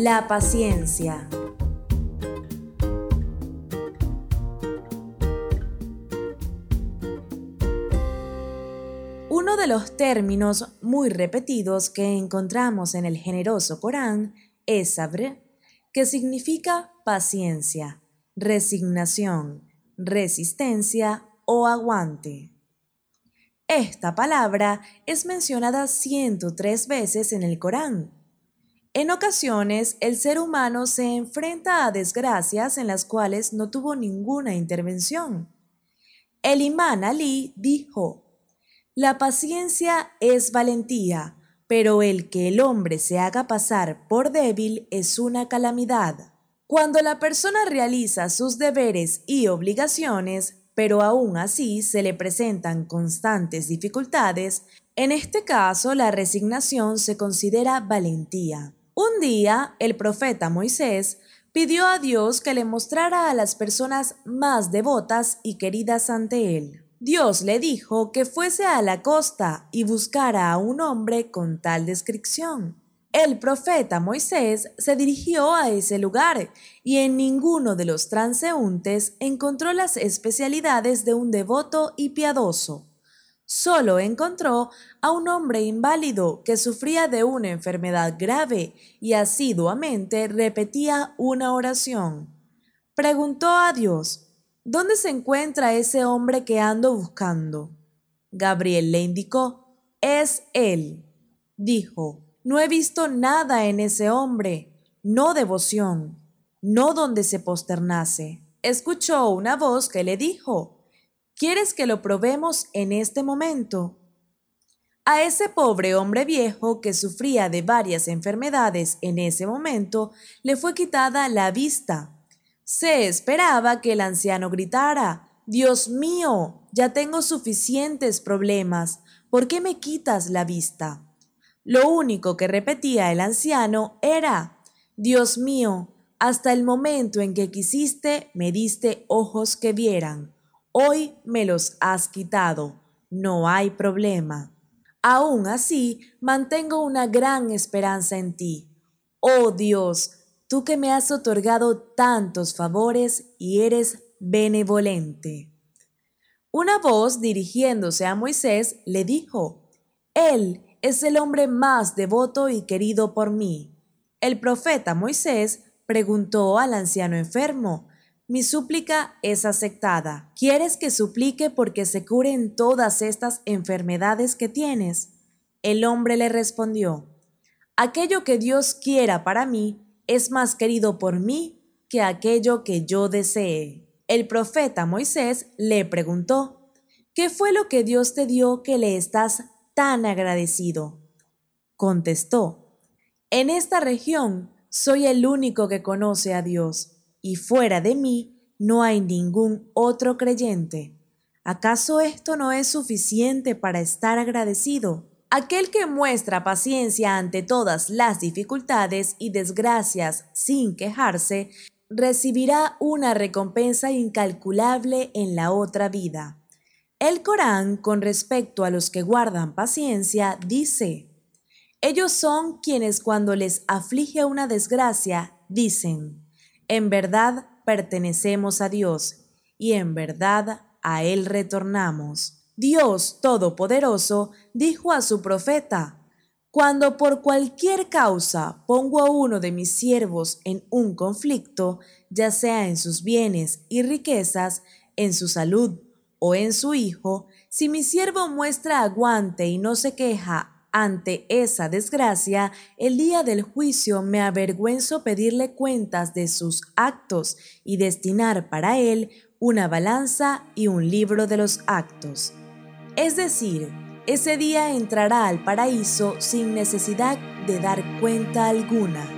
La paciencia. Uno de los términos muy repetidos que encontramos en el generoso Corán es sabr, que significa paciencia, resignación, resistencia o aguante. Esta palabra es mencionada 103 veces en el Corán. En ocasiones, el ser humano se enfrenta a desgracias en las cuales no tuvo ninguna intervención. El imán Ali dijo, La paciencia es valentía, pero el que el hombre se haga pasar por débil es una calamidad. Cuando la persona realiza sus deberes y obligaciones, pero aún así se le presentan constantes dificultades, en este caso la resignación se considera valentía. Un día el profeta Moisés pidió a Dios que le mostrara a las personas más devotas y queridas ante él. Dios le dijo que fuese a la costa y buscara a un hombre con tal descripción. El profeta Moisés se dirigió a ese lugar y en ninguno de los transeúntes encontró las especialidades de un devoto y piadoso. Solo encontró a un hombre inválido que sufría de una enfermedad grave y asiduamente repetía una oración. Preguntó a Dios, ¿dónde se encuentra ese hombre que ando buscando? Gabriel le indicó, es él. Dijo, no he visto nada en ese hombre, no devoción, no donde se posternase. Escuchó una voz que le dijo, ¿Quieres que lo probemos en este momento? A ese pobre hombre viejo que sufría de varias enfermedades en ese momento le fue quitada la vista. Se esperaba que el anciano gritara, Dios mío, ya tengo suficientes problemas, ¿por qué me quitas la vista? Lo único que repetía el anciano era, Dios mío, hasta el momento en que quisiste me diste ojos que vieran. Hoy me los has quitado. No hay problema. Aún así, mantengo una gran esperanza en ti. Oh Dios, tú que me has otorgado tantos favores y eres benevolente. Una voz dirigiéndose a Moisés le dijo, Él es el hombre más devoto y querido por mí. El profeta Moisés preguntó al anciano enfermo, mi súplica es aceptada. ¿Quieres que suplique porque se curen todas estas enfermedades que tienes? El hombre le respondió, aquello que Dios quiera para mí es más querido por mí que aquello que yo desee. El profeta Moisés le preguntó, ¿qué fue lo que Dios te dio que le estás tan agradecido? Contestó, en esta región soy el único que conoce a Dios, y fuera de mí no hay ningún otro creyente. ¿Acaso esto no es suficiente para estar agradecido? Aquel que muestra paciencia ante todas las dificultades y desgracias sin quejarse, recibirá una recompensa incalculable en la otra vida. El Corán, con respecto a los que guardan paciencia, dice, ellos son quienes cuando les aflige una desgracia dicen, en verdad pertenecemos a Dios y en verdad a Él retornamos. Dios Todopoderoso dijo a su profeta, cuando por cualquier causa pongo a uno de mis siervos en un conflicto, ya sea en sus bienes y riquezas, en su salud o en su hijo, si mi siervo muestra aguante y no se queja ante esa desgracia, el día del juicio me avergüenzo pedirle cuentas de sus actos y destinar para él una balanza y un libro de los actos. Es decir, ese día entrará al paraíso sin necesidad de dar cuenta alguna.